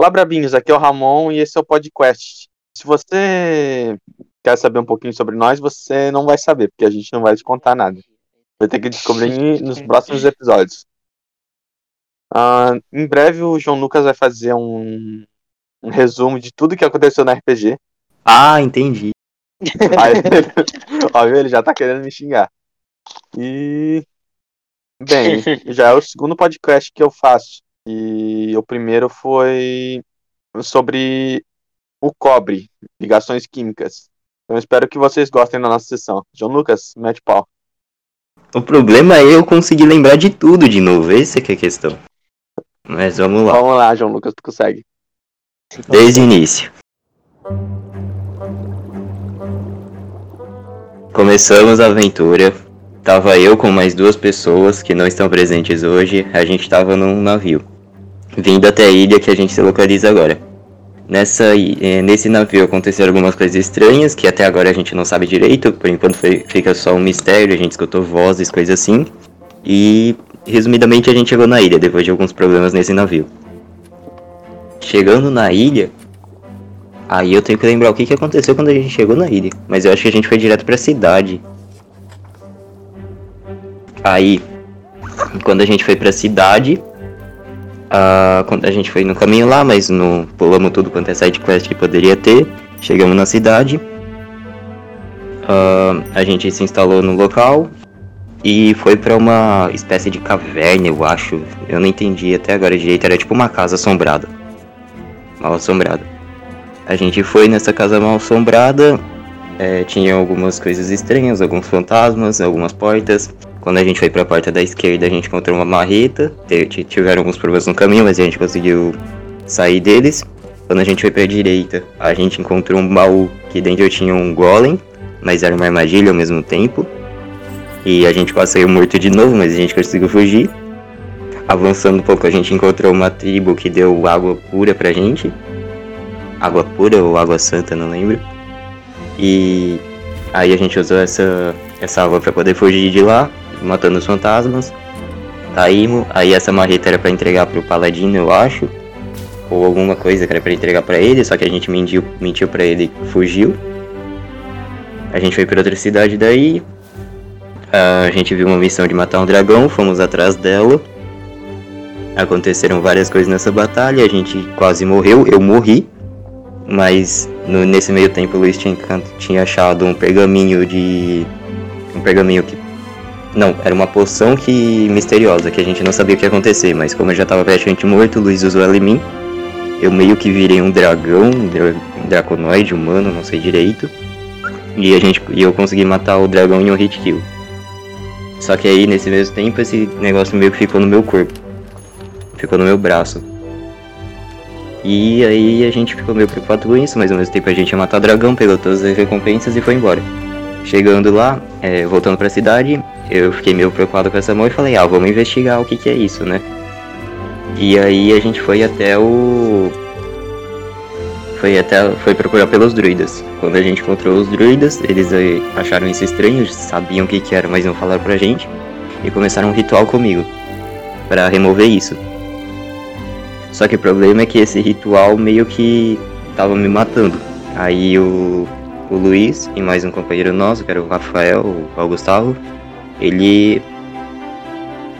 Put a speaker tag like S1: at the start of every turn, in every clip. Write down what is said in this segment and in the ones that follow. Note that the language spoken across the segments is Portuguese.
S1: Olá, Brabinhos, aqui é o Ramon e esse é o podcast. Se você quer saber um pouquinho sobre nós, você não vai saber, porque a gente não vai te contar nada. Vai ter que descobrir nos próximos episódios. Uh, em breve o João Lucas vai fazer um, um, resumo de tudo que aconteceu na RPG.
S2: Ah, entendi.
S1: Aí, ó, ele já tá querendo me xingar. E. Bem, já é o segundo podcast que eu faço. E o primeiro foi sobre o cobre, ligações químicas. Então espero que vocês gostem da nossa sessão. João Lucas, mete pau.
S2: O problema é eu conseguir lembrar de tudo de novo, essa que é a questão. Mas vamos lá.
S1: Vamos lá, João Lucas, tu consegue.
S2: Desde o início. Começamos a aventura. Tava eu com mais duas pessoas que não estão presentes hoje. A gente tava num navio vindo até a ilha que a gente se localiza agora. Nessa, eh, nesse navio aconteceram algumas coisas estranhas que até agora a gente não sabe direito, por enquanto foi, fica só um mistério, a gente escutou vozes, coisas assim. E resumidamente a gente chegou na ilha depois de alguns problemas nesse navio. Chegando na ilha, aí eu tenho que lembrar o que, que aconteceu quando a gente chegou na ilha, mas eu acho que a gente foi direto para a cidade. Aí, quando a gente foi para a cidade, Uh, quando a gente foi no caminho lá, mas não pulamos tudo quanto é side quest que poderia ter. Chegamos na cidade. Uh, a gente se instalou no local e foi para uma espécie de caverna, eu acho. Eu não entendi até agora direito. Era tipo uma casa assombrada. Mal assombrada. A gente foi nessa casa mal assombrada. É, tinha algumas coisas estranhas, alguns fantasmas, algumas portas. Quando a gente foi para a porta da esquerda, a gente encontrou uma marreta. Tiveram alguns problemas no caminho, mas a gente conseguiu sair deles. Quando a gente foi para a direita, a gente encontrou um baú que dentro tinha um golem, mas era uma armadilha ao mesmo tempo. E a gente quase saiu morto de novo, mas a gente conseguiu fugir. Avançando um pouco, a gente encontrou uma tribo que deu água pura pra gente. Água pura ou água santa, não lembro. E aí a gente usou essa, essa água para poder fugir de lá matando os fantasmas. Saímos, aí essa marreta era para entregar pro Paladino, eu acho. Ou alguma coisa que era para entregar para ele, só que a gente mentiu, mentiu para ele fugiu. A gente foi para outra cidade daí. A gente viu uma missão de matar um dragão, fomos atrás dela. Aconteceram várias coisas nessa batalha, a gente quase morreu, eu morri. Mas no, nesse meio tempo o Luiz tinha, tinha achado um pergaminho de. Um pergaminho que não, era uma poção que misteriosa, que a gente não sabia o que ia acontecer, mas como eu já tava praticamente morto, o Luiz usou ela em mim. Eu meio que virei um dragão, um draconoide humano, não sei direito. E a gente e eu consegui matar o dragão em um hit kill. Só que aí nesse mesmo tempo esse negócio meio que ficou no meu corpo. Ficou no meu braço. E aí a gente ficou meio preocupado com isso, mas ao mesmo tempo a gente ia matar o dragão, pegou todas as recompensas e foi embora. Chegando lá, é, voltando pra cidade, eu fiquei meio preocupado com essa mão e falei, ah, vamos investigar o que, que é isso, né? E aí a gente foi até o. Foi até. Foi procurar pelos druidas. Quando a gente encontrou os druidas, eles acharam isso estranho, sabiam o que, que era, mas não falaram pra gente. E começaram um ritual comigo. para remover isso. Só que o problema é que esse ritual meio que tava me matando. Aí o, o Luiz e mais um companheiro nosso, que era o Rafael, o Gustavo, ele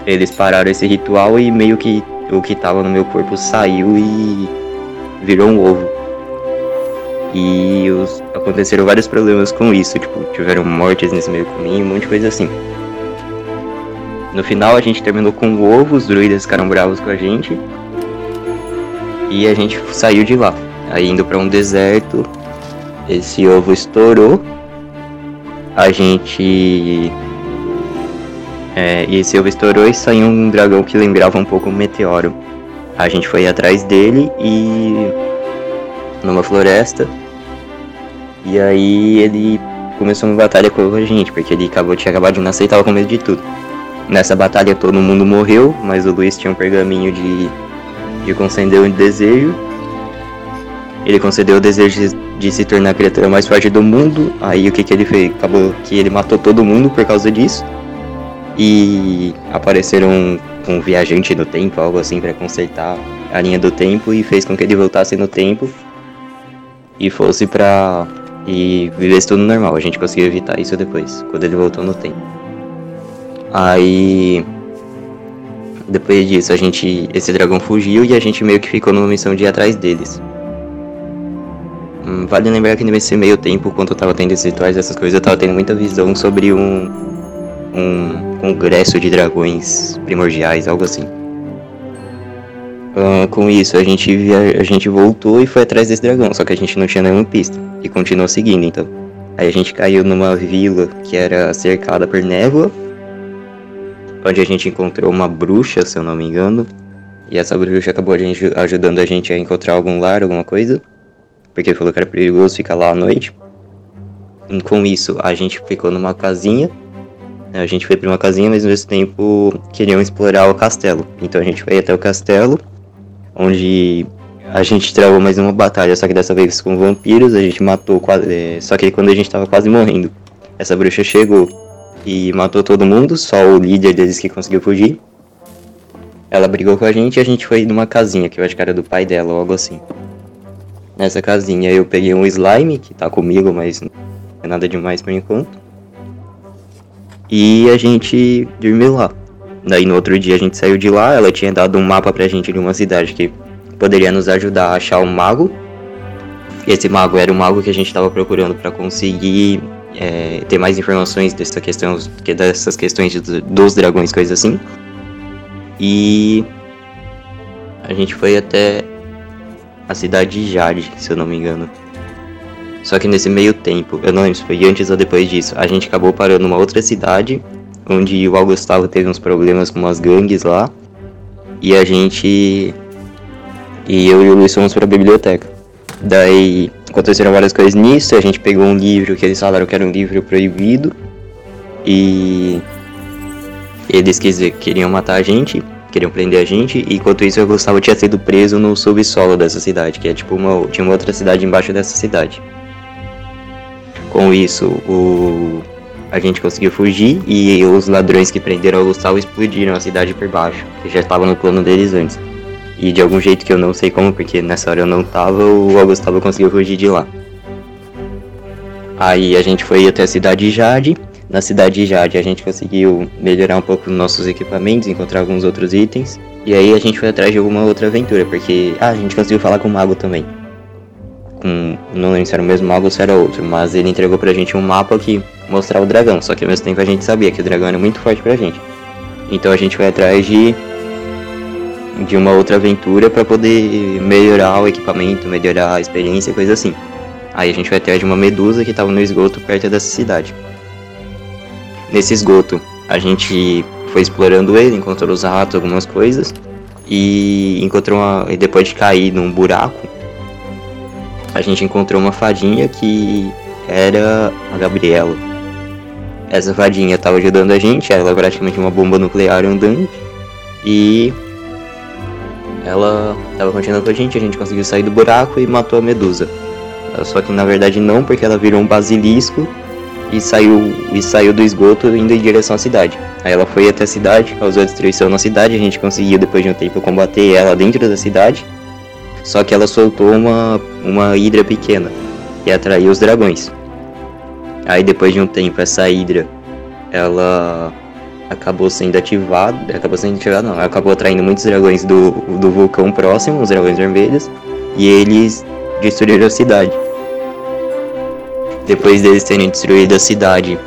S2: eles pararam esse ritual e meio que o que tava no meu corpo saiu e virou um ovo. E os, aconteceram vários problemas com isso, tipo, tiveram mortes nesse meio caminho, um monte de coisa assim. No final a gente terminou com o ovo, os druidas ficaram bravos com a gente. E a gente saiu de lá. Aí indo para um deserto, esse ovo estourou. A gente é, e ovo estourou e saiu um dragão que lembrava um pouco um meteoro. A gente foi atrás dele e. numa floresta. E aí ele começou uma batalha com a gente, porque ele acabou, tinha acabado de nascer e tava com medo de tudo. Nessa batalha todo mundo morreu, mas o Luiz tinha um pergaminho de, de conceder um desejo. Ele concedeu o desejo de, de se tornar a criatura mais forte do mundo. Aí o que, que ele fez? Acabou que ele matou todo mundo por causa disso e apareceram tipo um viajante no tempo, algo assim, para consertar a linha do tempo e fez com que ele voltasse no tempo e fosse pra. e vivesse tudo normal. A gente conseguiu evitar isso depois, quando ele voltou no tempo. Aí. Depois disso, a gente. Esse dragão fugiu e a gente meio que ficou numa missão de ir atrás deles. Hum, vale lembrar que nesse meio tempo, quando eu tava tendo esses rituais, essas coisas, eu tava tendo muita visão sobre um. Um congresso de dragões primordiais, algo assim. Uh, com isso, a gente, via, a gente voltou e foi atrás desse dragão, só que a gente não tinha nenhuma pista e continuou seguindo, então. Aí a gente caiu numa vila que era cercada por névoa, onde a gente encontrou uma bruxa, se eu não me engano. E essa bruxa acabou a gente, ajudando a gente a encontrar algum lar, alguma coisa, porque falou que era perigoso ficar lá à noite. E com isso, a gente ficou numa casinha. A gente foi para uma casinha, mas ao mesmo tempo queriam explorar o castelo. Então a gente foi até o castelo onde a gente travou mais uma batalha, só que dessa vez com vampiros, a gente matou quase. É, só que quando a gente tava quase morrendo, essa bruxa chegou e matou todo mundo, só o líder deles que conseguiu fugir. Ela brigou com a gente e a gente foi numa casinha, que eu acho que era do pai dela ou algo assim. Nessa casinha eu peguei um slime, que tá comigo, mas não é nada demais por enquanto. E a gente dormiu lá. Daí no outro dia a gente saiu de lá, ela tinha dado um mapa pra gente de uma cidade que poderia nos ajudar a achar um mago. Esse mago era o mago que a gente estava procurando para conseguir é, ter mais informações dessa questão, dessas questões de, dos dragões, coisas assim. E a gente foi até a cidade de Jade, se eu não me engano. Só que nesse meio tempo, eu não lembro se foi antes ou depois disso, a gente acabou parando numa outra cidade onde o Augustavo teve uns problemas com umas gangues lá. E a gente. E eu e o Luiz fomos pra biblioteca. Daí aconteceram várias coisas nisso, a gente pegou um livro que eles falaram que era um livro proibido. E eles queriam matar a gente, queriam prender a gente, e enquanto isso o Gustavo tinha sido preso no subsolo dessa cidade, que é tipo uma. tinha uma outra cidade embaixo dessa cidade. Com isso, o a gente conseguiu fugir e os ladrões que prenderam o Gustavo explodiram a cidade por baixo, que já estava no plano deles antes. E de algum jeito que eu não sei como, porque nessa hora eu não tava, o Gustavo conseguiu fugir de lá. Aí a gente foi até a cidade de Jade. Na cidade de Jade a gente conseguiu melhorar um pouco nossos equipamentos, encontrar alguns outros itens. E aí a gente foi atrás de alguma outra aventura, porque ah, a gente conseguiu falar com o mago também com. Não lembro se era o mesmo mago ou se era outro, mas ele entregou pra gente um mapa que mostrava o dragão, só que ao mesmo tempo a gente sabia que o dragão era muito forte pra gente. Então a gente foi atrás de. de uma outra aventura para poder melhorar o equipamento, melhorar a experiência, coisa assim. Aí a gente foi atrás de uma medusa que tava no esgoto perto dessa cidade. Nesse esgoto, a gente foi explorando ele, encontrou os ratos, algumas coisas. E encontrou uma. E depois de cair num buraco, a gente encontrou uma fadinha que era a Gabriela. Essa fadinha estava ajudando a gente, ela é praticamente uma bomba nuclear andante. E ela estava continuando com a gente, a gente conseguiu sair do buraco e matou a medusa. Só que na verdade não, porque ela virou um basilisco e saiu, e saiu do esgoto indo em direção à cidade. Aí ela foi até a cidade, causou destruição na cidade, a gente conseguiu depois de um tempo combater ela dentro da cidade. Só que ela soltou uma, uma hidra pequena e atraiu os dragões. Aí depois de um tempo essa hidra ela acabou sendo ativada, acabou sendo ativada não, acabou atraindo muitos dragões do, do vulcão próximo, os dragões vermelhos, e eles destruíram a cidade. Depois deles terem destruído a cidade,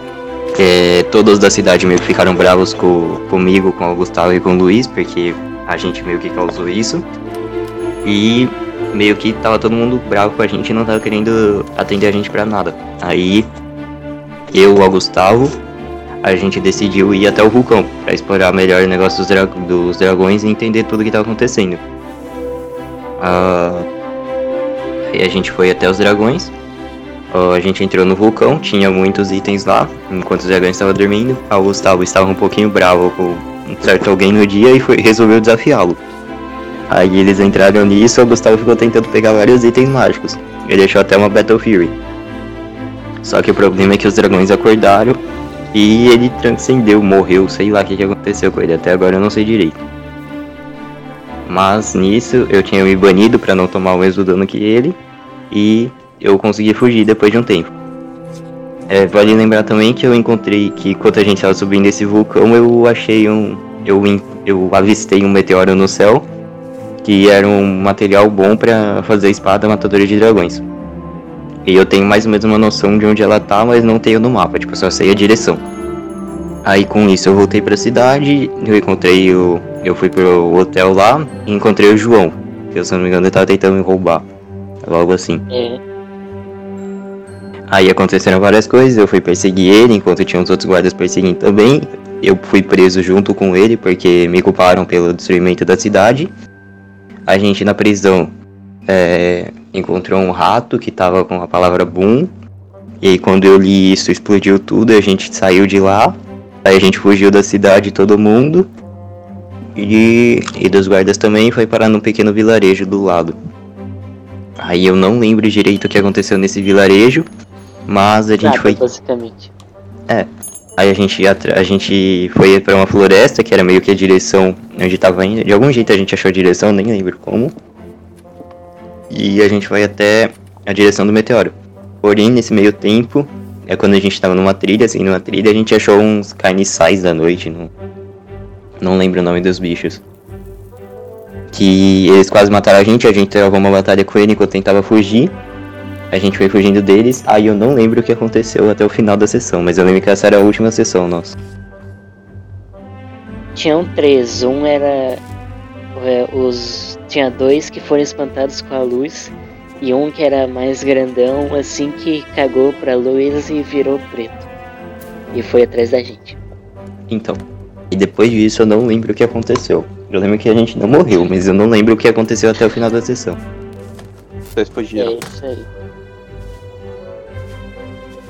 S2: é, todos da cidade meio que ficaram bravos com, comigo, com o Gustavo e com o Luiz, porque a gente meio que causou isso. E meio que tava todo mundo bravo com a gente e não tava querendo atender a gente pra nada. Aí eu, o Gustavo, a gente decidiu ir até o vulcão para explorar melhor o negócio dos, dra dos, dragões e entender tudo que tava acontecendo. Uh, aí a gente foi até os dragões. Uh, a gente entrou no vulcão, tinha muitos itens lá, enquanto os dragões estavam dormindo. O Gustavo estava um pouquinho bravo com um certo alguém no dia e foi, resolveu desafiá-lo. Aí eles entraram nisso, o Gustavo ficou tentando pegar vários itens mágicos. Ele deixou até uma Battle Fury. Só que o problema é que os dragões acordaram e ele transcendeu, morreu, sei lá o que, que aconteceu com ele, até agora eu não sei direito. Mas nisso eu tinha me banido para não tomar o mesmo dano que ele e eu consegui fugir depois de um tempo. É, vale lembrar também que eu encontrei que enquanto a gente estava subindo esse vulcão eu achei um. Eu, eu avistei um meteoro no céu que era um material bom para fazer espada matadora de dragões. E eu tenho mais ou menos uma noção de onde ela tá, mas não tenho no mapa, tipo, só sei a direção. Aí com isso eu voltei pra cidade, eu encontrei o. Eu fui pro hotel lá e encontrei o João. Que se não me engano ele tava tentando me roubar. Logo assim. É. Aí aconteceram várias coisas, eu fui perseguir ele, enquanto tinha uns outros guardas perseguindo também. Eu fui preso junto com ele porque me culparam pelo destruimento da cidade. A gente na prisão é, encontrou um rato que tava com a palavra boom. E aí quando eu li isso explodiu tudo, a gente saiu de lá. Aí a gente fugiu da cidade todo mundo. E, e dos guardas também foi parar num pequeno vilarejo do lado. Aí eu não lembro direito o que aconteceu nesse vilarejo, mas a gente Nada, foi.
S3: Basicamente.
S2: É. Aí a gente, a gente foi para uma floresta, que era meio que a direção onde tava indo. De algum jeito a gente achou a direção, nem lembro como. E a gente foi até a direção do meteoro. Porém, nesse meio tempo, é quando a gente tava numa trilha, assim, numa trilha, a gente achou uns carniçais da noite, não, não lembro o nome dos bichos. Que eles quase mataram a gente, a gente travou uma batalha com ele enquanto tentava fugir. A gente foi fugindo deles, aí eu não lembro o que aconteceu até o final da sessão, mas eu lembro que essa era a última sessão nossa.
S3: Tinham três, um era é, os tinha dois que foram espantados com a luz e um que era mais grandão, assim que cagou pra luz e virou preto. E foi atrás da gente.
S2: Então, e depois disso eu não lembro o que aconteceu. Eu lembro que a gente não morreu, mas eu não lembro o que aconteceu até o final da sessão.
S1: Vocês fugiram.
S3: É isso aí.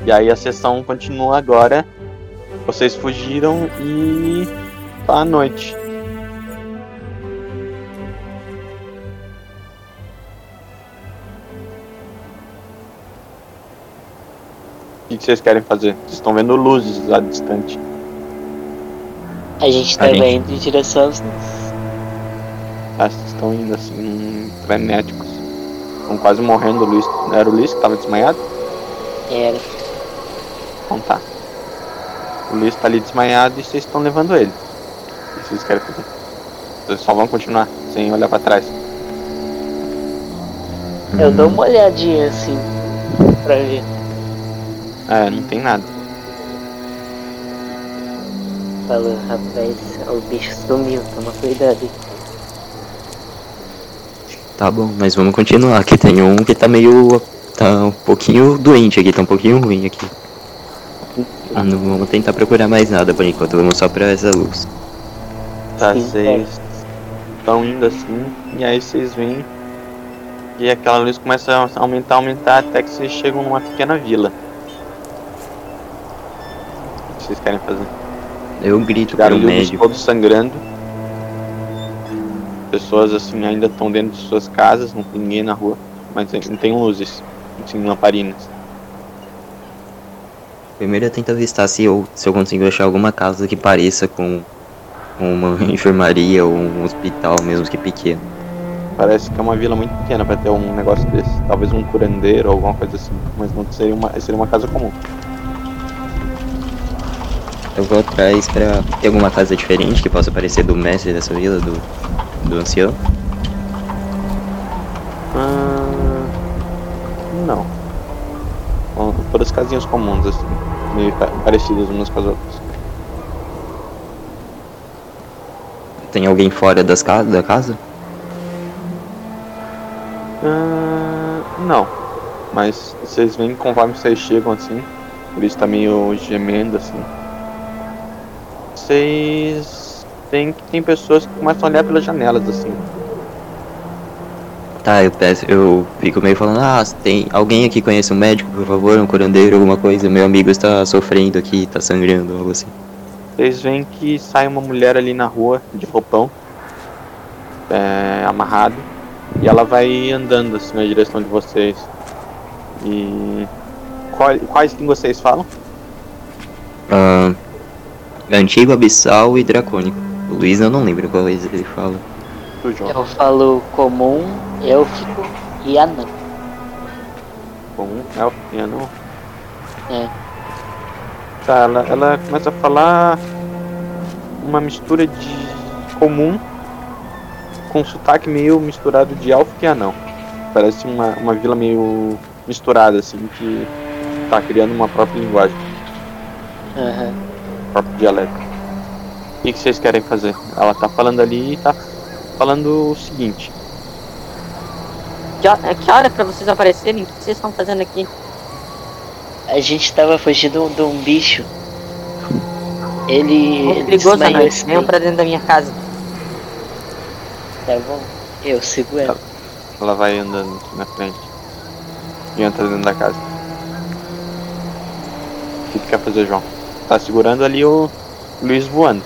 S1: E aí a sessão continua agora. Vocês fugiram e tá à noite. O que vocês querem fazer? Vocês estão vendo luzes lá distante.
S3: A gente tá gente... indo em direção aos.
S1: Ah, vocês estão indo assim, frenéticos. Estão quase morrendo. O Luiz, era o Luiz que tava desmaiado?
S3: Era.
S1: Tá. O Luiz tá ali desmaiado e vocês estão levando ele. O que vocês querem fazer? Vocês só vão continuar, sem olhar pra trás.
S3: Eu dou uma olhadinha assim, pra ver.
S1: É, não tem nada.
S3: Falou, rapaz, o bicho sumiu, toma cuidado.
S2: Tá bom, mas vamos continuar. Aqui tem um que tá meio. tá um pouquinho doente aqui, tá um pouquinho ruim aqui. Ah, não vamos tentar procurar mais nada por enquanto, vamos só pra essa luz.
S1: Tá, vocês estão indo assim, e aí vocês veem e aquela luz começa a aumentar, aumentar até que vocês chegam numa pequena vila vocês querem fazer?
S2: Eu grito para o médico.
S1: todos sangrando. Pessoas assim ainda estão dentro de suas casas, não tem ninguém na rua, mas não tem luzes, assim, lamparinas.
S2: Primeiro eu tento avistar se eu, se eu consigo achar alguma casa que pareça com uma enfermaria ou um hospital mesmo que pequeno.
S1: Parece que é uma vila muito pequena para ter um negócio desse. Talvez um curandeiro ou alguma coisa assim, mas não seria uma, seria uma casa comum.
S2: Eu vou atrás pra ter alguma casa diferente que possa parecer do mestre dessa vila, do, do ancião.
S1: Todas casinhas comuns, assim, meio parecidas umas com as outras.
S2: Tem alguém fora das ca da casa?
S1: Ah, não. Mas vocês veem conforme vocês chegam assim, por isso tá meio gemendo assim vocês que tem pessoas que começam a olhar pelas janelas assim.
S2: Tá, eu peço, eu fico meio falando, ah, tem alguém aqui conhece um médico, por favor, um curandeiro, alguma coisa, meu amigo está sofrendo aqui, está sangrando, algo assim.
S1: Vocês veem que sai uma mulher ali na rua, de roupão, é, amarrado, e ela vai andando assim na direção de vocês. E qual, quais línguas vocês falam?
S2: Uh, Antigo, Abissal e Dracônico. O Luiz eu não lembro qual ele fala.
S1: Tu, João.
S3: Eu falo comum, élfico e anão.
S1: Comum, elfo e anão.
S3: É.
S1: Tá, ela, ela começa a falar uma mistura de comum com sotaque meio misturado de elfo e anão. Parece uma, uma vila meio misturada, assim, que tá criando uma própria linguagem,
S3: Aham.
S1: um próprio dialeto. O que, que vocês querem fazer? Ela tá falando ali e tá falando o seguinte.
S4: Que, hora- que hora pra vocês aparecerem? O que vocês estão fazendo aqui?
S3: A gente tava fugindo de um bicho. Ele. Ele
S4: perigoso noite.
S3: esse
S4: Venham
S3: daí.
S4: pra dentro da minha casa.
S3: Tá bom. Eu sigo ela.
S1: Ela vai andando na frente e entra dentro da casa. O que tu quer fazer, João? Tá segurando ali o Luiz voando.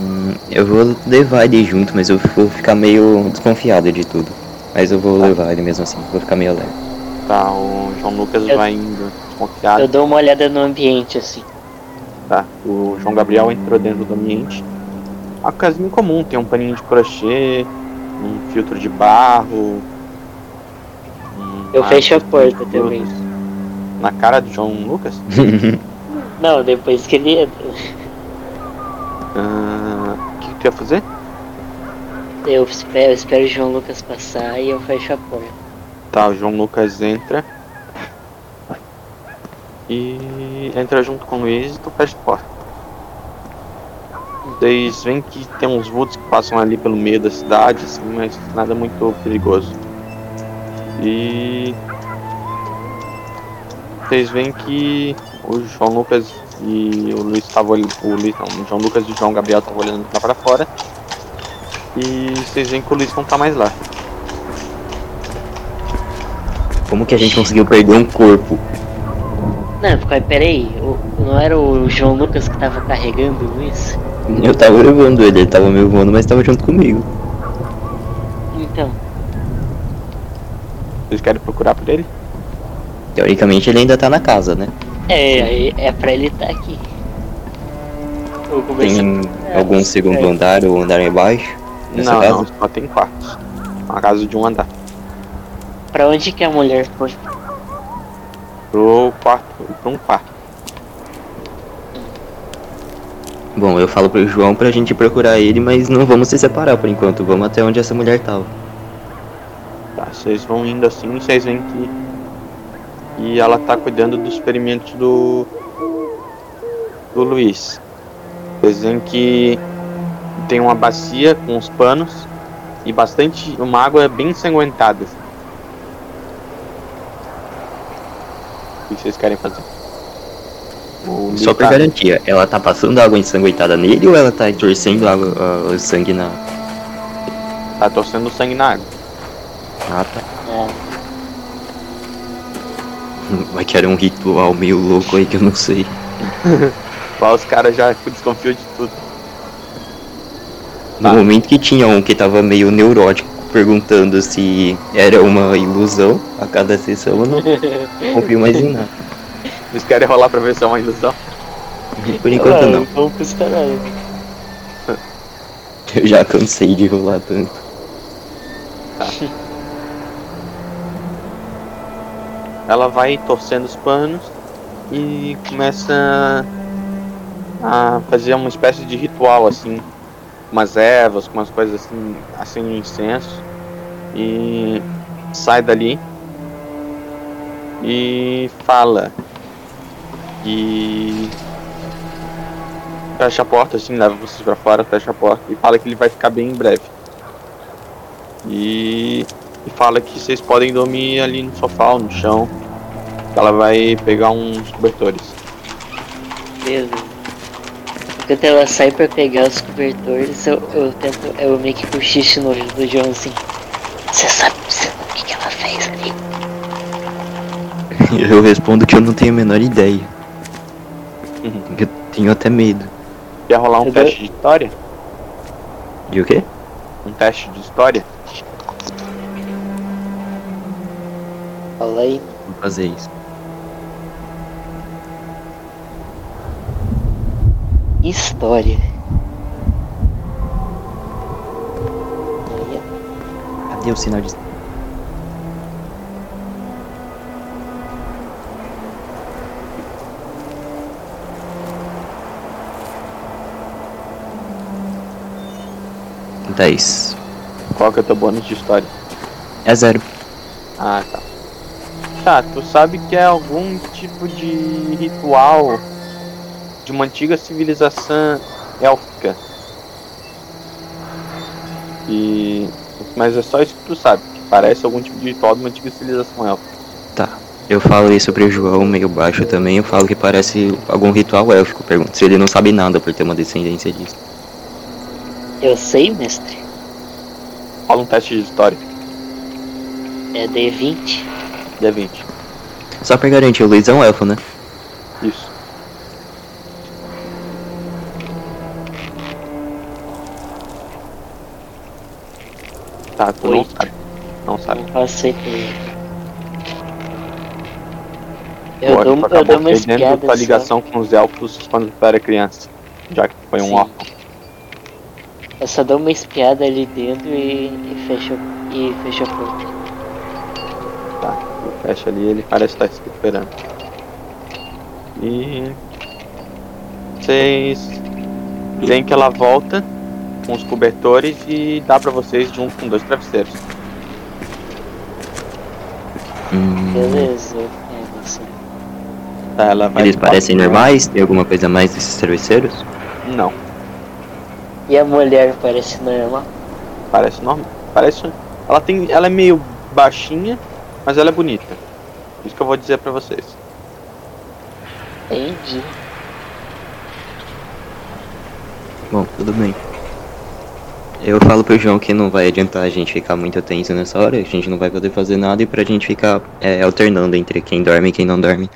S2: Hum, eu vou levar ele junto, mas eu vou ficar meio desconfiado de tudo. Mas eu vou
S1: Tá.
S2: levar ele mesmo assim, vou ficar meio leve.
S1: Tá, o João Lucas
S3: Eu-
S1: vai indo desconfiado.
S3: Eu dou uma olhada no ambiente assim.
S1: Tá, o João Gabriel entrou dentro do ambiente. A casinha comum, tem um paninho de crochê, um filtro de barro. um
S3: Eu fecho a porta também.
S1: Na cara do João Lucas?
S3: Não, depois que ele entra.
S1: Ah, O que, que tu ia fazer?
S3: Eu espero, eu espero o João Lucas passar e eu fecho a porta.
S1: Tá, o João Lucas entra. E entra junto com o Luiz e tu fecha a porta. Vocês veem que tem uns vultos que passam ali pelo meio da cidade, assim, mas nada muito perigoso. E vocês veem que o João Lucas e o Luiz estavam olhando. O Luiz não, o João Lucas e o João Gabriel estavam olhando lá pra fora. E vocês veem que o Luiz não tá mais lá.
S2: Como que a gente conseguiu perder um corpo?
S3: Não, porque, peraí, não era o João Lucas que tava carregando o Luiz?
S2: Eu tava levando ele, ele tava meio voando, mas tava junto comigo.
S3: Então,
S1: Vocês querem procurar por ele?
S2: Teoricamente ele ainda tá na casa, né?
S3: É, é, é pra ele estar aqui. Eu comecei
S2: Tem
S3: É,
S2: algum segundo
S3: é.
S2: andar ou andar embaixo? Nessa
S1: não,
S2: casa?
S1: não, só tem quartos. Uma casa de um andar.
S3: Pra onde que a mulher foi?
S1: Pro quarto, pra um quarto.
S2: Bom, eu falo pro João pra gente procurar ele, mas não vamos se separar por enquanto. Vamos até onde essa mulher tava.
S1: Tá, vocês vão indo assim e vocês veem que. E ela tá cuidando dos ferimentos do. do Luiz. Veem que tem uma bacia com os panos e bastante. uma água bem ensanguentada. O que vocês querem fazer? O Luiz
S2: Só
S1: tá-
S2: garantia, ela tá passando água ensanguentada nele ou ela tá torcendo água, ah, o sangue na.
S1: tá torcendo sangue na água.
S2: Ah, tá.
S3: É,
S2: Vai que era um ritual meio louco aí que eu não sei.
S1: Lá os caras já desconfiam de tudo.
S2: No
S1: Tá.
S2: momento que tinha um que tava meio neurótico perguntando se era uma ilusão a cada sessão, eu não confio mais em nada.
S1: Vocês querem rolar pra ver se é uma ilusão?
S2: Por enquanto
S3: Ah,
S2: não.
S3: Vamos pros caralho.
S2: Eu já cansei de rolar tanto.
S1: Ela vai torcendo os panos e começa a fazer uma espécie de ritual assim, umas ervas, umas coisas assim, assim um incenso e sai dali e fala e fecha a porta assim, leva vocês pra fora, fecha a porta e fala que ele vai ficar bem em breve. E e fala que vocês podem dormir ali no sofá ou no chão. Ela vai pegar uns cobertores.
S3: Beleza. Enquanto ela sai pra pegar os cobertores, eu, eu tento. Eu meio que cochicho no ouvido do João assim. Você sabe, sabe o que, que ela fez ali?
S2: Eu respondo que eu não tenho a menor ideia.
S1: Uhum.
S2: Eu tenho até medo.
S1: Quer rolar um
S3: Eu
S1: teste de história?
S2: De o quê?
S1: Um teste de história?
S3: Fala aí.
S2: Vou fazer isso.
S3: História.
S2: Cadê o sinal de. Dez.
S1: Qual que é o teu bônus de história?
S2: É zero.
S1: Ah, tá. Tá, tu sabe que é algum tipo de ritual de uma antiga civilização élfica. E. Mas é só isso que tu sabe, que parece algum tipo de ritual de uma antiga civilização élfica.
S2: Tá. Eu falo isso pro João meio baixo também. Eu falo que parece algum ritual élfico. Pergunto se ele não sabe nada por ter uma descendência disso.
S3: Eu sei, mestre.
S1: Rola um teste de história.
S3: É D20.
S1: D20.
S2: Só pra garantir, o Luiz é um elfo, né?
S1: Tá, tu não
S3: Oito.
S1: sabe. Não sabe.
S3: Não passei por ele.
S1: Eu
S3: dou,
S1: tu
S3: eu dou uma espiada.
S1: tua
S3: só.
S1: ligação com os elfos quando tu era criança. Já que tu foi um órfão.
S3: Eu só dou uma espiada ali dentro e, e fecho e fecho a porta.
S1: Tá, fecha ali ele parece estar se recuperando. E. Vocês veem que ela volta com os cobertores e dá pra vocês junto com dois travesseiros.
S2: Hum,
S3: Beleza.
S1: Tá, ela vai
S2: eles parecem
S1: quatro-
S2: normais? Tem alguma coisa a mais desses travesseiros?
S1: Não,
S3: E a mulher parece normal?
S1: parece normal. Parece. Ela tem. Ela é meio baixinha, mas ela é bonita. Isso que eu vou dizer pra vocês.
S3: Entendi.
S2: Bom, tudo bem. Eu falo pro João que não vai adiantar a gente ficar muito tenso nessa hora, a gente não vai poder fazer nada e pra gente ficar é, alternando entre quem dorme e quem não dorme.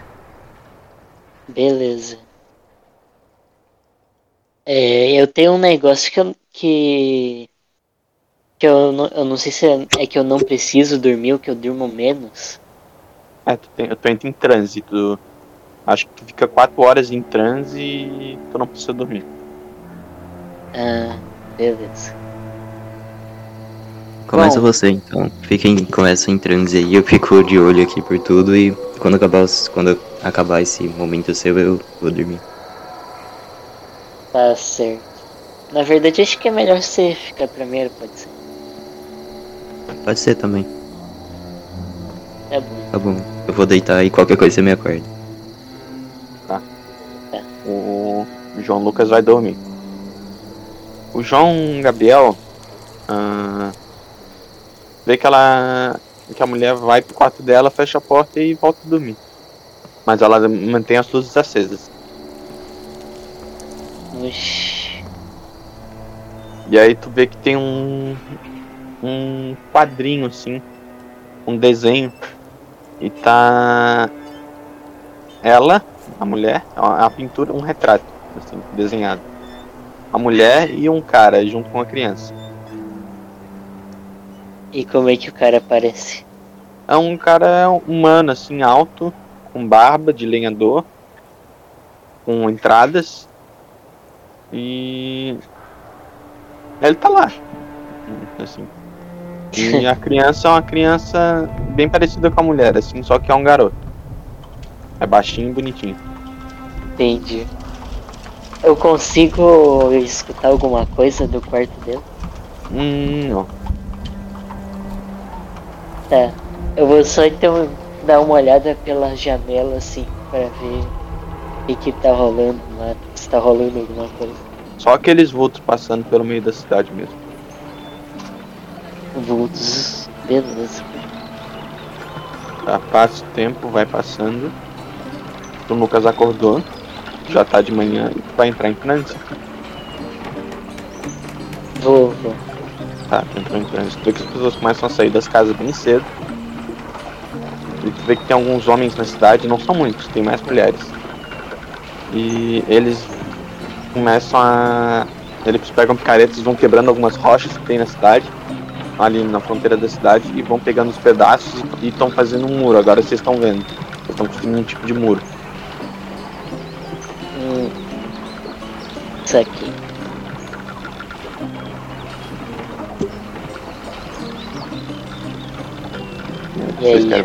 S3: Beleza. É, eu tenho um negócio que eu, que, que eu, não, eu não sei se é, é que eu não preciso dormir ou que eu durmo menos.
S1: É, tu, tem, tu entra em transe. Tu, acho que tu fica 4 horas em transe e tu não precisa dormir.
S3: Ah, beleza.
S2: Começa
S3: Bom.
S2: você então. Fiquem, começa em transe aí, eu fico de olho aqui por tudo e quando acabar, os- quando acabar esse momento seu eu vou dormir.
S3: Tá certo. Na verdade, acho que é melhor você ficar primeiro, pode ser.
S2: Pode ser também,
S3: Tá bom.
S2: tá bom. Eu vou deitar e qualquer coisa você me acorda.
S1: O João Lucas vai dormir. O João Gabriel ah, vê que ela. que a mulher vai pro quarto dela, fecha a porta e volta a dormir. Mas ela mantém as luzes acesas.
S3: Oxi.
S1: E aí tu vê que tem um. um quadrinho assim. Um desenho. E tá. Ela, a mulher, uma pintura, um retrato, assim, desenhado. A mulher e um cara junto com a criança.
S3: E como é que o cara aparece?
S1: É um cara humano, assim, alto, com barba de lenhador, com entradas. E. Ele tá lá. Assim. E a criança é uma criança bem parecida com a mulher, assim, só que é um garoto. É baixinho e bonitinho.
S3: Entendi. Eu consigo escutar alguma coisa do quarto dele?
S1: Hum, não.
S3: Tá. Eu vou só então dar uma olhada pela janela assim pra ver o que, que tá rolando lá, se tá rolando alguma coisa.
S1: Só aqueles vultos passando pelo meio da cidade mesmo.
S3: Vultos. Beleza.
S1: Tá, passa o tempo, vai passando. O Lucas acordou. Já tá de manhã e vai entrar em transe. Tá, tu vê que as pessoas começam a sair das casas bem cedo. E tu vê que tem alguns homens na cidade, não são muitos, tem mais mulheres. E eles começam a. Eles pegam picaretas vão quebrando algumas rochas que tem na cidade, ali na fronteira da cidade, e vão pegando os pedaços e estão fazendo um muro. Agora vocês estão vendo. Estão construindo um tipo de muro.
S3: Hum. Isso aqui.
S1: Vocês querem-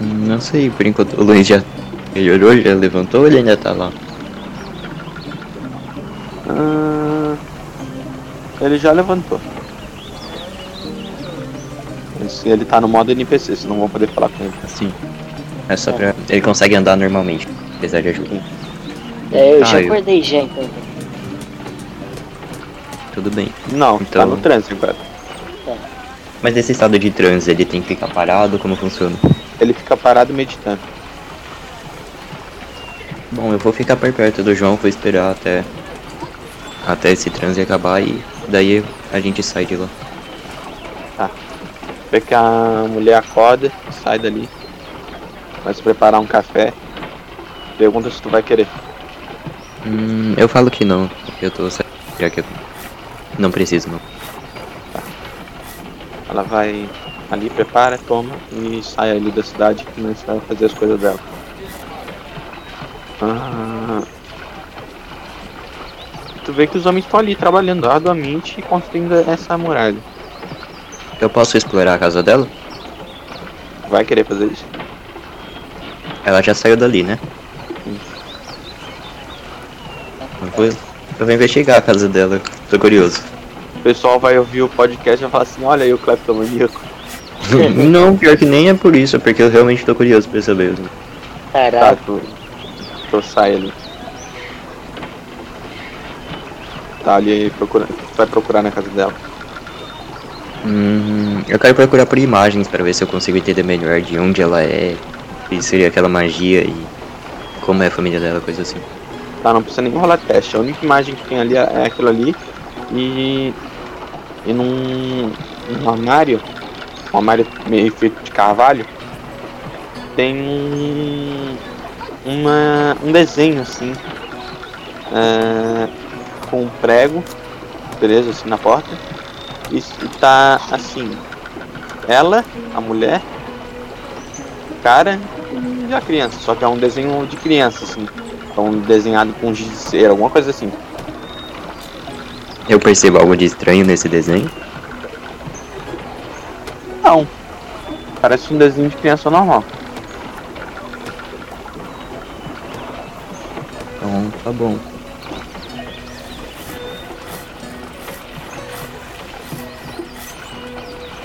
S2: Não sei, por enquanto o Luiz já melhorou, já levantou ou ele ainda tá lá?
S1: Ah, ele já levantou. Esse- Ele tá no modo NPC, vocês não vão poder falar com ele.
S2: Assim. É só pra. Ele consegue andar normalmente, apesar de ajuda.
S3: É, eu
S2: Ah,
S3: já
S2: eu-
S3: acordei já, então.
S2: Tudo bem.
S1: Não, tá
S2: Então-
S1: no trânsito agora.
S2: Mas nesse estado de transe, ele tem que ficar parado? Como funciona?
S1: Ele fica parado meditando.
S2: Bom, eu vou ficar por perto do João, vou esperar até. Até esse transe acabar e daí a gente sai de lá.
S1: Vê que a mulher acorda, sai dali. Vai se preparar um café. Pergunta se tu vai querer.
S2: Hum, eu falo que não, eu tô já que eu não preciso não.
S1: Ela vai ali, prepara, toma e sai ali da cidade e começa a fazer as coisas dela. Ah, tu vê que os homens estão ali trabalhando arduamente e construindo essa muralha.
S2: Eu posso explorar a casa dela?
S1: Vai querer fazer isso?
S2: Ela já saiu dali, né?
S1: Sim.
S2: Eu vou, eu vou investigar a casa dela, tô curioso.
S1: O pessoal vai ouvir o podcast e vai falar assim, olha aí o cleptomaníaco.
S2: não, pior que nem é por isso, é porque eu realmente tô curioso pra saber.
S1: Tá,
S3: Caraca,
S1: tu, tu sai ali. Tá ali procurando. Vai procurar na casa dela.
S2: Hum, eu quero procurar por imagens pra ver se eu consigo entender melhor de onde ela é, que seria aquela magia e como é a família dela, coisa assim.
S1: Tá, não precisa nem rolar teste. A única imagem que tem ali é aquilo ali. E. E num, num armário, um armário meio feito de carvalho, tem um. Uma, um desenho assim. é, com um prego preso assim na porta. E, e tá assim. Ela, a mulher, o cara e a criança. Só que é um desenho de criança, assim. Então desenhado com giz de cera, alguma coisa assim.
S2: Eu percebo algo de estranho nesse desenho.
S1: Não. Parece um desenho de criança normal.
S2: Então, tá bom.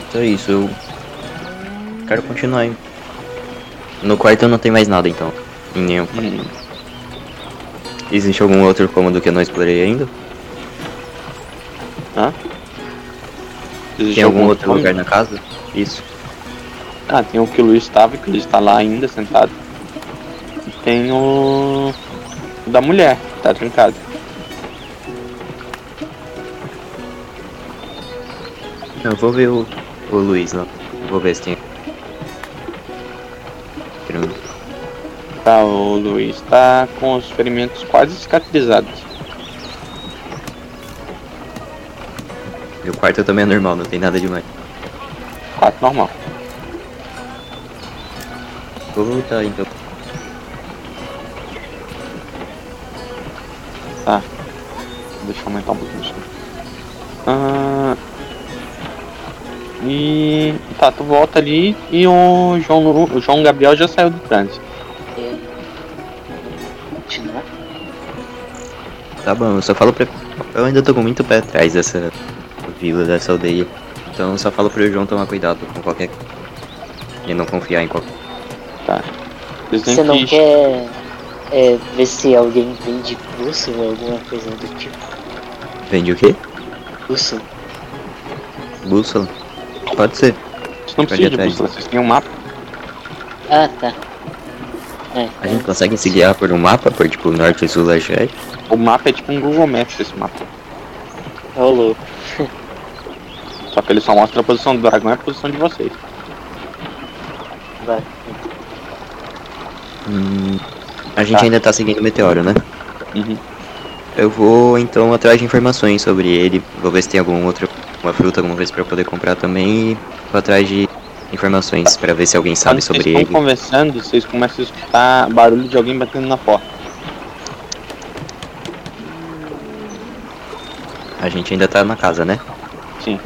S2: Então é isso, eu quero continuar aí. No quarto não tem mais nada então. Em nenhum.
S1: Hum.
S2: Existe algum outro cômodo que eu não explorei ainda?
S1: Existe
S2: Tem algum outro
S1: cômodo?
S2: lugar na casa? Isso.
S1: Ah, tem o que o Luiz estava, que ele está lá ainda sentado. E tem o. o da mulher, que tá trancado.
S2: Eu vou ver o, o Luiz lá. Vou ver se tem.
S1: Tá, o Luiz tá com os ferimentos quase cicatrizados.
S2: Quarto também é normal, não tem nada demais.
S1: Quatro normal.
S2: Vou voltar então.
S1: Deixa eu aumentar um pouquinho isso. Ah, e. Tá, tu volta ali e o João, o João Gabriel já saiu do trânsito.
S2: Tá bom, eu só falo pra. Eu ainda tô com muito pé atrás dessa vila, dessa aldeia. Então só falo pro João tomar cuidado com qualquer. E não confiar em qualquer.
S1: Têm
S3: Você não
S1: que-
S3: quer é, ver se alguém vende bússola ou alguma coisa do tipo?
S2: Vende o quê?
S3: Bússola?
S2: Bússola? Pode ser.
S1: Vocês não precisam de bússola, vocês têm um mapa.
S3: Ah, tá. É,
S2: A gente consegue se guiar por um mapa, por tipo norte, sul, leste, oeste?
S1: O mapa é tipo um Google Maps esse mapa.
S3: Ô louco.
S1: Só que ele só mostra a posição do dragão e a posição de vocês.
S3: Vai.
S2: Hum, a gente
S1: Tá.
S2: ainda tá seguindo o meteoro, né?
S1: Uhum.
S2: Eu vou então atrás de informações sobre ele. Vou ver se tem algum outro, uma fruta, alguma pra eu poder comprar também. E vou atrás de informações pra ver se alguém sabe
S1: Quando
S2: sobre
S1: vocês
S2: ele.
S1: estão conversando, vocês começam a escutar barulho de alguém batendo na porta.
S2: A gente ainda tá na casa, né?
S1: Sim.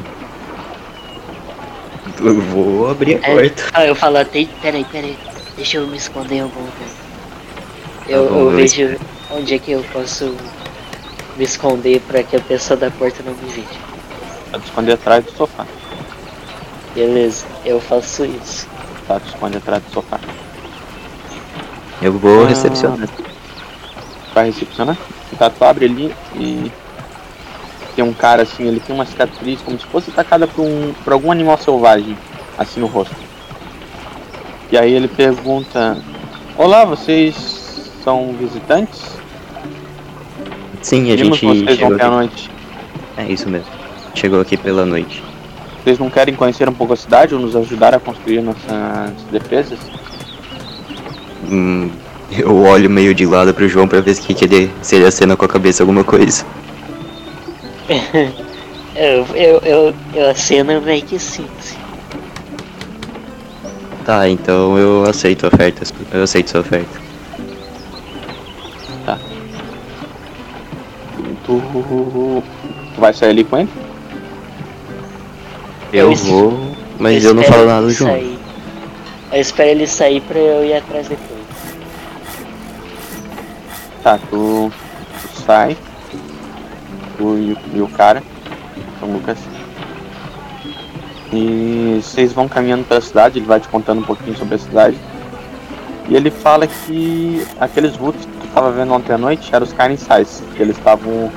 S2: Eu vou abrir a
S3: É,
S2: porta.
S3: ah, eu falo, tem, peraí, peraí, deixa eu me esconder em algum lugar. Eu,
S2: Tá bom,
S3: eu vejo onde é que eu posso me esconder pra que a pessoa da porta não me veja.
S1: Pode esconder atrás do sofá.
S3: Beleza, eu faço isso.
S1: Tá, te esconde atrás do sofá.
S2: Eu vou
S1: Ah.
S2: recepcionar.
S1: Vai recepcionar? Tá, tu abre ali e. Tem um cara assim, ele tem uma cicatriz como se fosse atacada por, um, por algum animal selvagem, assim no rosto. E aí ele pergunta: Olá, vocês são visitantes?
S2: Sim, a
S1: Vimos
S2: gente
S1: vocês
S2: chegou
S1: à noite.
S2: É isso mesmo. Chegou aqui pela noite.
S1: Vocês não querem conhecer um pouco a cidade ou nos ajudar a construir nossas defesas?
S2: Hum, eu olho meio de lado pro João pra ver se, ele, se ele acena com a cabeça alguma coisa.
S3: Eu, eu, eu, eu aceno meio que sim. sim.
S2: Tá, então eu aceito a oferta. Eu aceito sua oferta.
S1: Tu, tu vai sair ali com ele?
S2: Eu
S3: Eu
S2: vou, mas eu não
S3: espero
S2: falo nada do
S3: ele
S2: João.
S3: sair. Eu espero ele sair pra eu ir atrás depois.
S1: Tá, tu, tu sai. E, o- e o cara, o Lucas. E vocês vão caminhando pela cidade, ele vai te contando um pouquinho sobre a cidade. E ele fala que aqueles vultos que tu tava vendo ontem à noite eram os Carniçais, que eles estavam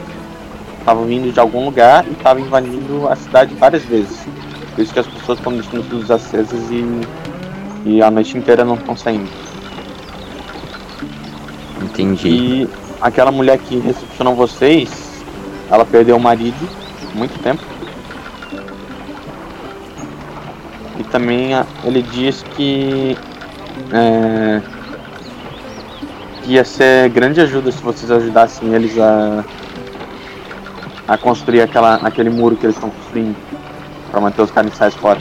S1: estavam vindo de algum lugar e estavam invadindo a cidade várias vezes. Por isso que as pessoas estão deixando as luzes acesas e, e a noite inteira não estão saindo.
S2: Entendi.
S1: E aquela mulher que recepcionou vocês, ela perdeu o marido muito tempo. E também a- ele diz que é, ia ser grande ajuda se vocês ajudassem eles a, a construir aquela, aquele muro que eles estão construindo para manter os carniçais fora.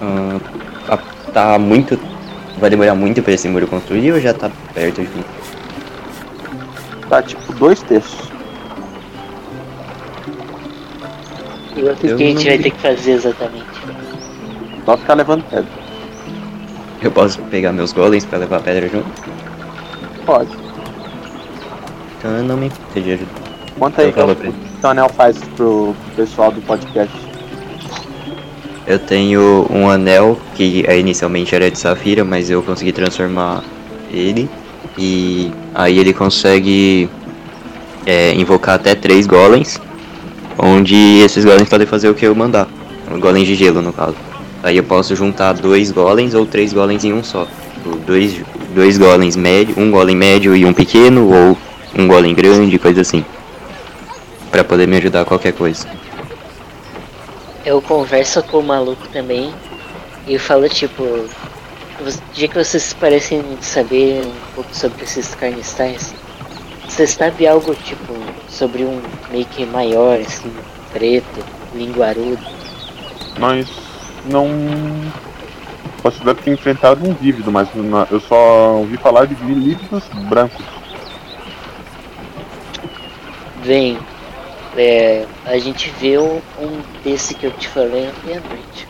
S2: Ah, tá- tá muito. Vai demorar muito pra esse muro construir ou já tá perto de?
S1: Tá tipo dois terços.
S3: E o que a gente
S2: não
S3: vai ter que fazer exatamente?
S1: Só ficar levando pedra.
S2: Eu posso pegar meus golems pra levar a pedra junto?
S1: Pode.
S2: Então eu não me ajudar.
S1: Conta aí
S2: falo
S1: o que o Anel faz pro pessoal do podcast.
S2: Eu tenho um anel que é, inicialmente era de safira, mas eu consegui transformar ele. E aí ele consegue é, invocar até três golems, onde esses golems podem fazer o que eu mandar. Golems de gelo, no caso. Aí eu posso juntar dois golems ou três golems em um só. Dois, dois golems médio, um golem médio e um pequeno, ou um golem grande, coisa assim. Pra poder me ajudar a qualquer coisa.
S3: Eu converso com o maluco também e falo tipo, "Vo- já que vocês parecem saber um pouco sobre esses carniçais, você sabe algo tipo sobre um meio que maior, assim, preto, linguarudo?
S5: Nós não. Posso deve ter enfrentado um vívido, mas eu só ouvi falar de lívidos brancos.
S3: Vem, é, a gente vê um, um desse que eu te falei à noite.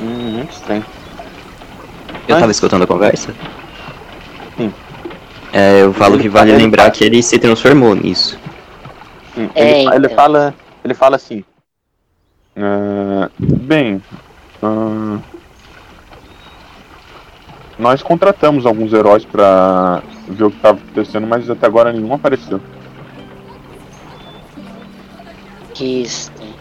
S1: Hum, muito estranho.
S2: Eu tava escutando a conversa?
S1: Sim.
S2: É, eu falo que vale lembrar que ele se transformou nisso.
S1: Hum,
S3: É,
S1: ele, fa- ele
S3: então.
S1: fala. Ele fala assim.
S5: É, bem, ah, nós contratamos alguns heróis pra ver o que estava acontecendo, mas até agora nenhum apareceu.
S3: Que estranho.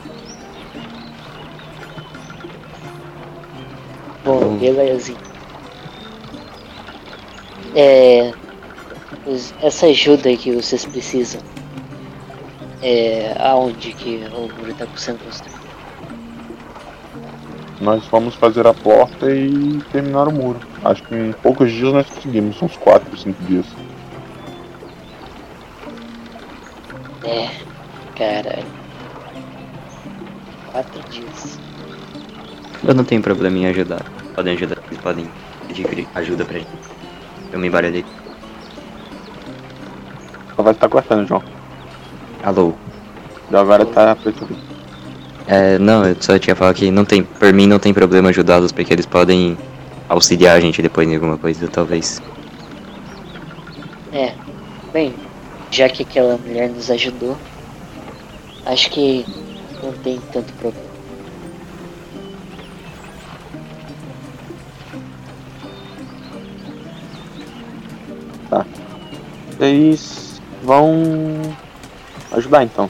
S3: Bom, beleza. É. os- Essa ajuda que vocês precisam. É. Aonde que o muro está sendo construído?
S5: Nós vamos fazer a porta e terminar o muro. Acho que em poucos dias nós conseguimos, uns 4, 5 dias.
S3: É. Caralho. Quatro dias.
S2: Eu não tenho problema em ajudar. Podem ajudar, podem pedir ajuda pra gente. Eu me embaralhei.
S1: Só vai estar cortando, João.
S2: Alô,
S1: E agora tá preto.
S2: É, não, eu só tinha falado que não tem, por mim não tem problema ajudá-los, porque eles podem auxiliar a gente depois em alguma coisa, talvez.
S3: É, bem, já que aquela mulher nos ajudou, acho que não tem tanto problema.
S1: Vocês vão ajudar então.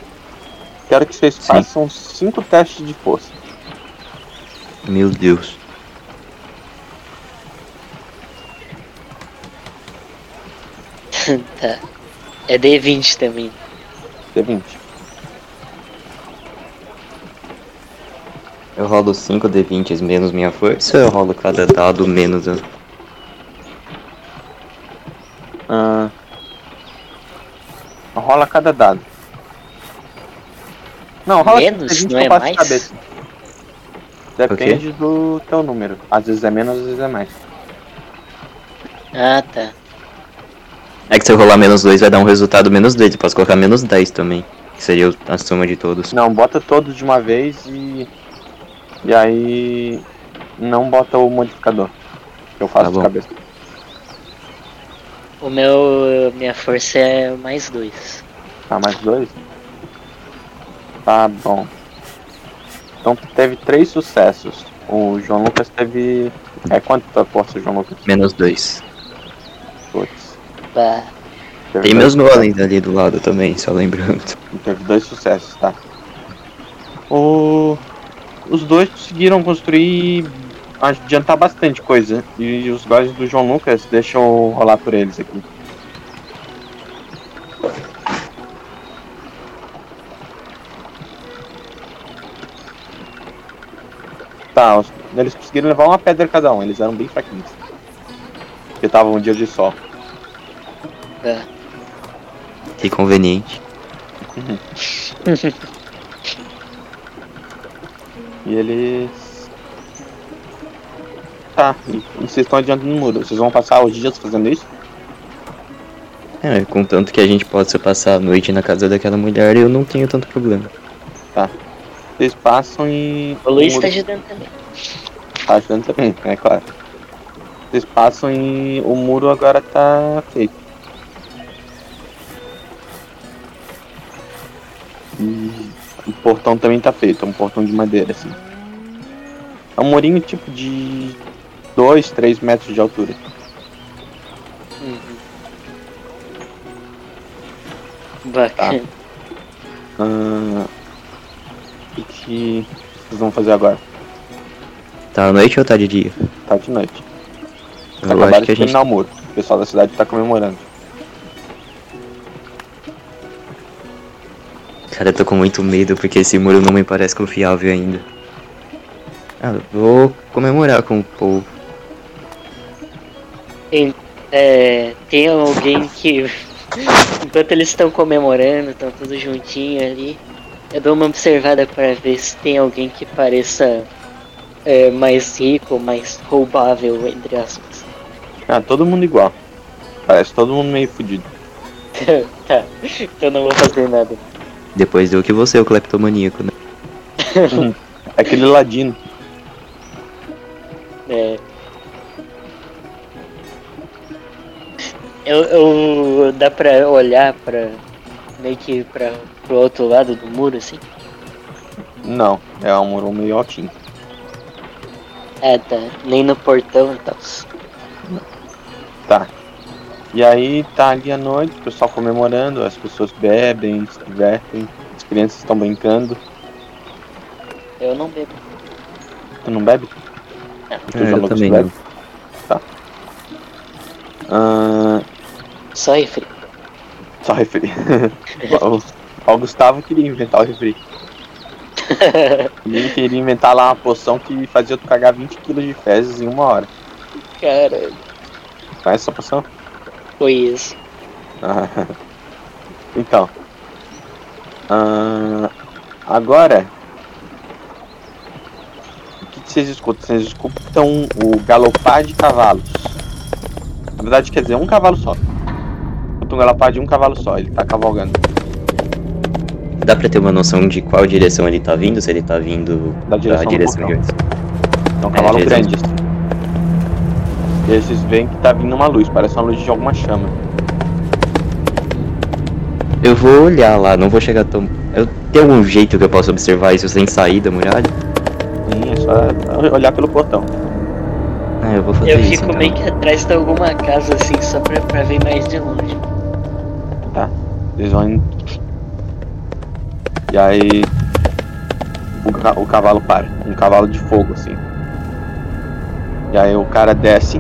S1: Quero que vocês
S2: Sim.
S1: façam cinco testes de força.
S2: Meu Deus.
S3: tá. É D20 também.
S1: D20.
S2: Eu rolo 5 D20 menos minha força ou eu rolo cada dado menos a...
S1: Ah, rola cada dado. Não, rola
S3: Menos?
S1: D20
S3: Não é mais?
S1: cabeça. Depende do teu número. Às vezes é menos, às vezes é mais.
S3: Ah, tá.
S2: É que se eu rolar menos 2 vai dar um resultado menos 2, eu posso colocar menos 10 também. Que seria a soma de todos.
S1: Não, bota todos de uma vez e. E aí. Não bota o modificador. Que eu faço
S2: Tá
S1: de
S2: bom.
S1: cabeça.
S3: O meu. Minha força é mais dois.
S1: Tá, mais dois? Tá bom. Então teve três sucessos. O João Lucas teve. É quanto tua força, João Lucas?
S2: Menos 2.
S1: Putz.
S3: Bah.
S1: Teve
S2: Tem
S1: dois
S2: meus golems ali do lado também, só lembrando.
S1: Teve dois sucessos, tá? O... Os dois conseguiram construir. adiantar bastante coisa. E os golems do João Lucas, deixa eu rolar por eles aqui. Tá, eles conseguiram levar uma pedra cada um, eles eram bem fraquinhos. Porque tava um dia de sol.
S3: Bah.
S2: Que conveniente.
S1: E eles. Tá, e vocês estão adiantando no muro. Vocês vão passar os dias fazendo isso?
S2: É, contanto que a gente possa passar a noite na casa daquela mulher, eu não tenho tanto problema.
S1: Vocês passam e.
S3: O Luiz
S1: muro
S3: tá ajudando também.
S1: tá ajudando também, é claro. Vocês passam e o muro agora tá feito. E o portão também tá feito, é um portão de madeira, assim. É um murinho tipo de 2, 3 metros de altura.
S3: Uhum. Bacana.
S1: Ah, o que, vocês vão fazer agora?
S2: Tá à noite ou tá de dia?
S1: Tá de noite. Vocês
S2: Eu
S1: acabaram
S2: acho que a
S1: de
S2: gente.
S1: o muro. O pessoal da cidade tá comemorando.
S2: Cara, eu tô com muito medo porque esse muro não me parece confiável ainda. Ah, eu vou comemorar com o povo.
S3: É, tem alguém que. Enquanto eles estão comemorando, estão todos juntinhos ali. Eu dou uma observada para ver se tem alguém que pareça é, mais rico, mais roubável, entre aspas.
S1: Ah, todo mundo igual. Parece todo mundo meio fudido.
S3: tá, então não vou fazer nada.
S2: Depois eu que vou ser o cleptomaníaco, né?
S1: É aquele ladino.
S3: É. Eu, eu dá pra olhar pra meio que pra, pro outro lado do muro assim?
S1: Não, é um muro meio altinho.
S3: É, tá. Nem no portão e tal.
S1: Tá. E aí tá ali à noite, o pessoal comemorando, as pessoas bebem, se divertem, as crianças estão brincando.
S3: Eu não bebo.
S1: Tu não bebe?
S3: Não.
S1: Tu,
S2: É, eu também
S1: bebe? Tá. Ah,
S3: Só refri.
S1: só refri. o, o Gustavo queria inventar o refri. Ele queria inventar lá uma poção que fazia tu cagar 20 kg de fezes em uma hora.
S3: Cara,
S1: Conhece essa poção? Ah, então. Ah, agora. O que, que vocês escutam? Vocês escutam o galopar de cavalos. Na verdade, quer dizer, um cavalo só. Escuta um galopar de um cavalo só, ele tá cavalgando.
S2: Dá pra ter uma noção de qual direção ele tá vindo? Se ele tá vindo
S1: Da direção
S2: da
S1: do
S2: direção
S1: portão.
S2: de
S1: É um
S2: É,
S1: cavalo
S2: direção.
S1: grande, assim. E vocês veem que tá vindo uma luz, parece uma luz de alguma chama.
S2: Eu vou olhar lá, não vou chegar tão. Eu tem algum jeito que eu possa observar isso sem sair da muralha?
S1: Sim, é só olhar pelo portão.
S2: Ah, eu vou fazer
S3: Eu
S2: isso.
S3: fico
S2: então.
S3: meio que atrás de alguma casa assim, só pra, pra ver mais de longe.
S1: Vocês vão. E aí. O, o cavalo para. Um cavalo de fogo, assim. E aí o cara desce.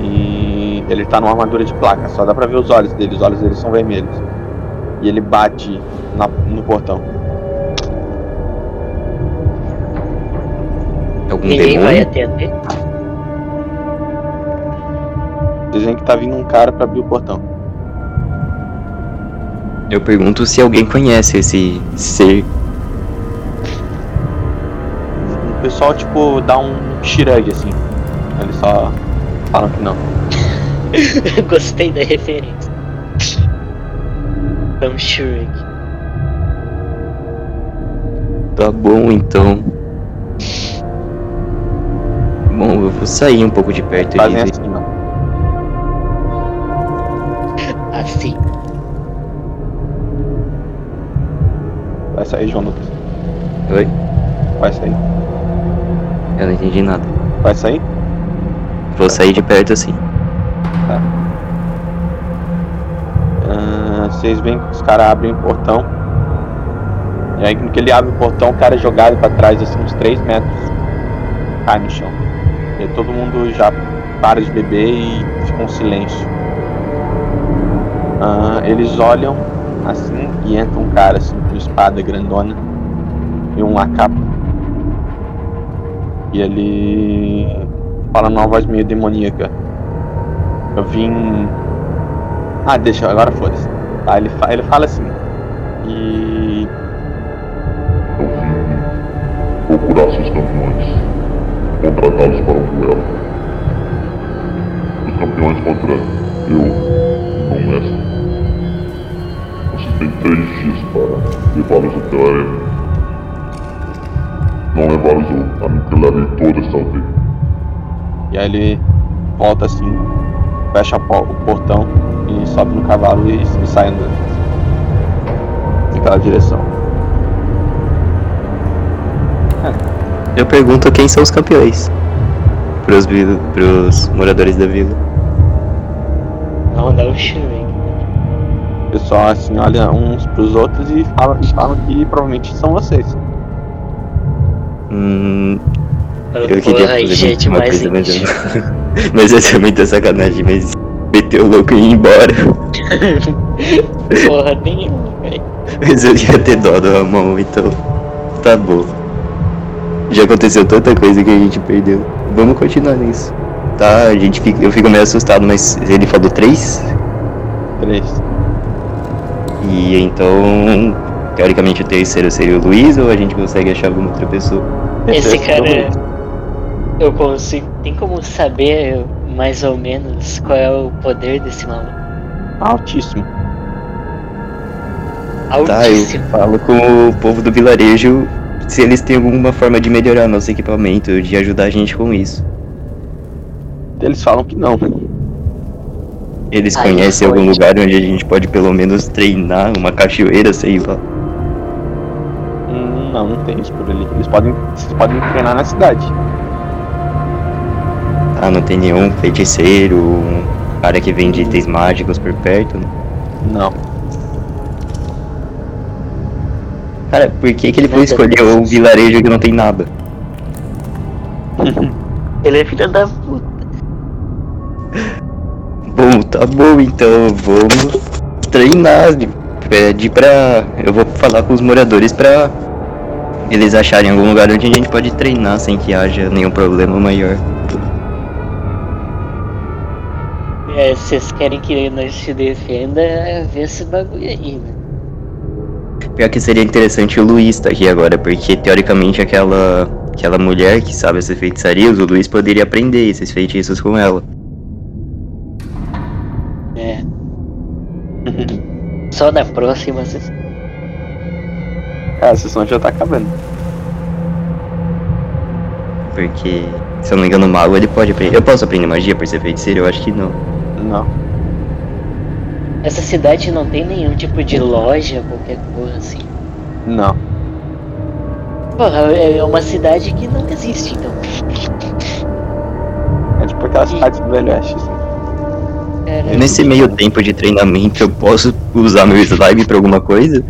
S1: E ele tá numa armadura de placa, só dá pra ver os olhos dele, os olhos dele são vermelhos. E ele bate na- no portão.
S2: Algum
S3: Ninguém vai
S2: demônio?
S3: atender.
S1: Vocês veem que tá vindo um cara pra abrir o portão.
S2: Eu pergunto se alguém conhece esse ser.
S1: O pessoal, tipo, dá um shirug, assim. Eles só falam que não.
S3: Gostei da referência. É um Shrek.
S2: Tá bom, então. Bom, eu vou sair um pouco de perto
S1: Fazem. Vai sair, João Lucas.
S2: Oi?
S1: Vai sair.
S2: Eu não entendi nada.
S1: Vai sair?
S2: Vou sair de perto assim.
S1: Ah, vocês veem que os caras abrem o portão. E aí, no que ele abre o portão, o cara é jogado pra trás, assim, uns 3 metros. Cai no chão. E todo mundo já para de beber e fica um silêncio. Ah, eles olham assim e entra um cara assim com espada grandona e uma capa. E ele fala numa voz meio demoníaca. Eu vim ah, deixa, agora foda-se. Tá, ele, fa- ele fala assim. E.
S6: Eu vim procurar seus campeões, contratá-los para um duelo. Os campeões contra eu e o mestre. Tem três dias para levá-los até a arena. Não levá-los, eu aniquilarei toda essa aldeia.
S1: E aí ele volta assim, fecha a o portão e sobe no cavalo e, e sai andando. Naquela direção.
S2: Eu pergunto quem são os campeões. Pros, vil- pros moradores da vila.
S3: Não, não, Shrek.
S1: O pessoal assim olha uns pros outros e fala, e falam que provavelmente são vocês.
S2: Hum, eu queria fazer
S3: gente,
S2: uma
S3: mais
S2: coisa, mas eu... mas eu também tô sacanagem, mas meteu o louco e ir embora.
S3: Porra nenhuma, velho.
S2: Mas eu ia ter dó do Ramon, então tá bom. Já aconteceu tanta coisa que a gente perdeu. Vamos continuar nisso. Tá, a gente fica, eu fico meio assustado, mas ele falou três?
S1: Três.
S2: E então, teoricamente o terceiro seria o Luiz ou a gente consegue achar alguma outra pessoa?
S3: Esse
S1: é
S3: cara. Eu consigo. Tem como saber mais ou menos qual é o poder desse maluco?
S1: Altíssimo.
S2: Tá, eu
S3: Altíssimo.
S2: falo com o povo do vilarejo se eles têm alguma forma de melhorar nosso equipamento, de ajudar a gente com isso.
S1: Eles falam que não.
S2: Eles
S3: Aí
S2: conhecem
S3: foi.
S2: algum lugar onde a gente pode pelo menos treinar, uma cachoeira, sei lá.
S1: Hum, não, não tem isso por ali. Eles podem, vocês podem treinar na cidade.
S2: Ah, não tem nenhum feiticeiro, um cara que vende itens mágicos por perto. né?
S1: Não.
S2: Cara, por que, que ele foi escolher um
S3: desses.
S2: vilarejo que não tem nada?
S3: Ele é filho da.
S2: Bom, tá bom, então vamos treinar. Pede pra. Eu vou falar com os moradores pra eles acharem algum lugar onde a gente pode treinar sem que haja nenhum problema maior.
S3: É, vocês querem que nós te defenda, vê esse bagulho aí, né?
S2: Pior que seria interessante o Luiz tá aqui agora, porque teoricamente aquela. aquela mulher que sabe essas feitiçarias, o Luiz poderia aprender esses feitiços com ela.
S3: Só na próxima sessão.
S1: Cara, a sessão já tá acabando.
S2: Porque, se eu não me engano, o mago ele pode aprender. Eu posso aprender magia por ser feiticeiro? Eu acho que não.
S1: Não.
S3: Essa cidade não tem nenhum tipo de loja, qualquer coisa assim.
S1: Não.
S3: Porra, é uma cidade que não existe, então.
S1: É tipo aquelas cidades do Velho Oeste. assim.
S3: Cara,
S2: Nesse meio tempo de treinamento, eu posso usar meu slime pra alguma coisa?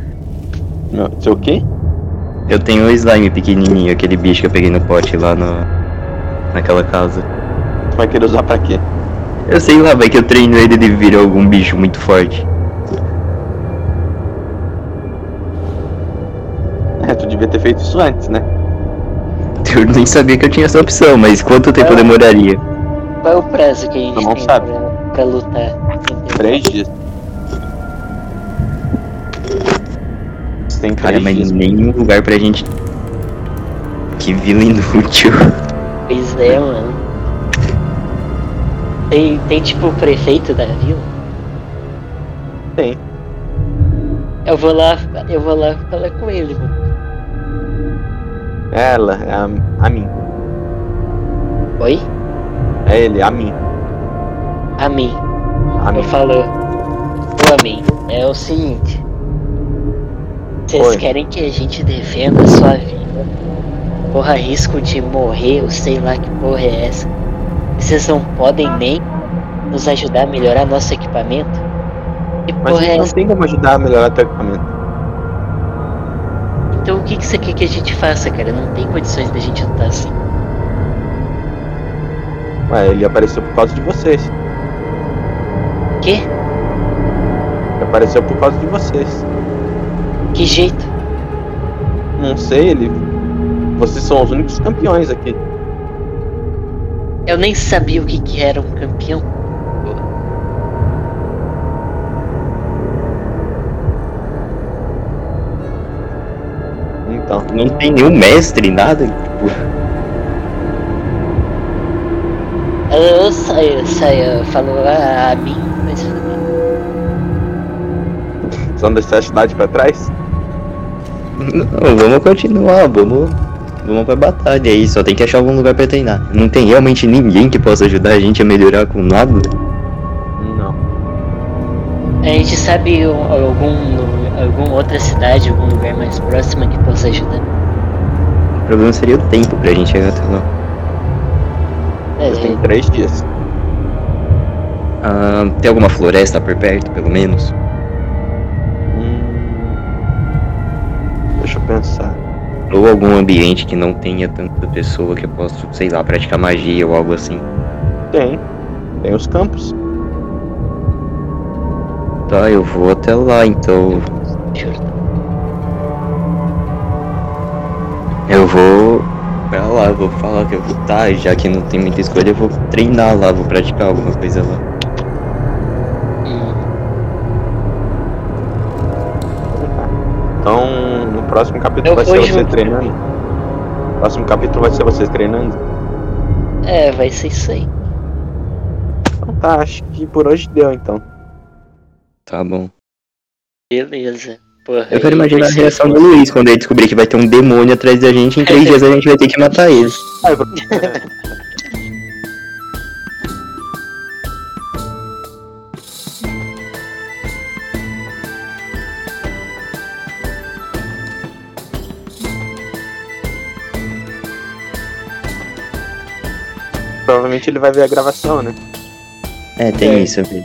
S1: Não. Sei o quê?
S2: Eu tenho o slime pequenininho, aquele bicho que eu peguei no pote lá no, naquela casa.
S1: Tu vai querer usar pra quê?
S2: Eu sei lá, vai que eu treino ele de vir algum bicho muito forte.
S1: É, tu devia ter feito isso antes, né?
S2: Eu nem sabia que eu tinha essa opção, mas quanto tempo
S3: É.
S2: demoraria?
S3: qual é o prazo que a gente
S1: Tu não
S3: tem
S1: sabe.
S3: Pra, pra lutar? Entendeu?
S1: Três dias. Você tem
S2: Cara, mas
S1: dias.
S2: nenhum lugar pra gente. Que vila inútil.
S3: Pois é, mano. Tem, tem tipo o prefeito da vila?
S1: Tem.
S3: Eu vou lá, eu vou lá falar com ele, mano.
S1: Ela, é a, a mim.
S3: Oi?
S1: É ele, a mim.
S3: A mim.
S1: A mim.
S3: Eu falo. Ô, a mim. É o seguinte. Vocês
S1: Oi.
S3: querem que a gente defenda a sua vida? Corra risco de morrer, ou sei lá que porra é essa. Vocês não podem nem nos ajudar a melhorar nosso equipamento? Que
S1: Mas
S3: porra
S1: a
S3: é
S1: não
S3: essa?
S1: tem como ajudar a melhorar teu equipamento.
S3: Então o que, que você quer que a gente faça, cara? Não tem condições da gente lutar assim.
S1: Ué, ele apareceu por causa de vocês.
S3: Quê?
S1: Apareceu por causa de vocês.
S3: Que jeito?
S1: Não sei, ele. Vocês são os únicos campeões aqui.
S3: Eu nem sabia o que, que era um campeão.
S1: Então.
S2: Não tem nenhum mestre, nada. Tipo,
S3: Eu saio, saio, falou a, a mim,
S1: São deixar a cidade pra trás?
S2: não, vamos continuar, vamos. Vamos pra batalha aí, só tem que achar algum lugar pra treinar. Não tem realmente ninguém que possa ajudar a gente a melhorar com nada.
S1: Não.
S3: A gente sabe um- algum, alguma outra cidade, algum lugar mais próximo que possa ajudar?
S2: O problema seria o tempo pra gente chegar até lá.
S3: É,
S1: têm três dias.
S2: Ah, tem alguma floresta por perto, pelo menos?
S1: Deixa eu pensar.
S2: Ou algum ambiente que não tenha tanta pessoa que eu possa, sei lá, praticar magia ou algo assim.
S1: Tem. Tem os campos.
S2: Tá, eu vou até lá então. Eu vou pra lá, eu vou falar que eu vou. Tá, já que não tem muita escolha, eu vou treinar lá, vou praticar alguma coisa lá.
S1: Próximo capítulo
S3: Eu
S1: vai ser
S3: vou
S1: você
S3: junto.
S1: treinando. O próximo capítulo vai ser vocês treinando.
S3: é, vai ser isso aí.
S1: Então tá, acho que por hoje deu então.
S2: Tá bom.
S3: Beleza. Porra,
S2: Eu quero imaginar a reação do. Luiz quando ele descobrir que vai ter um demônio atrás da gente. Em três dias a gente vai ter que matar ele.
S1: ele vai ver a gravação, né?
S2: É, tem
S3: É.
S2: isso, velho.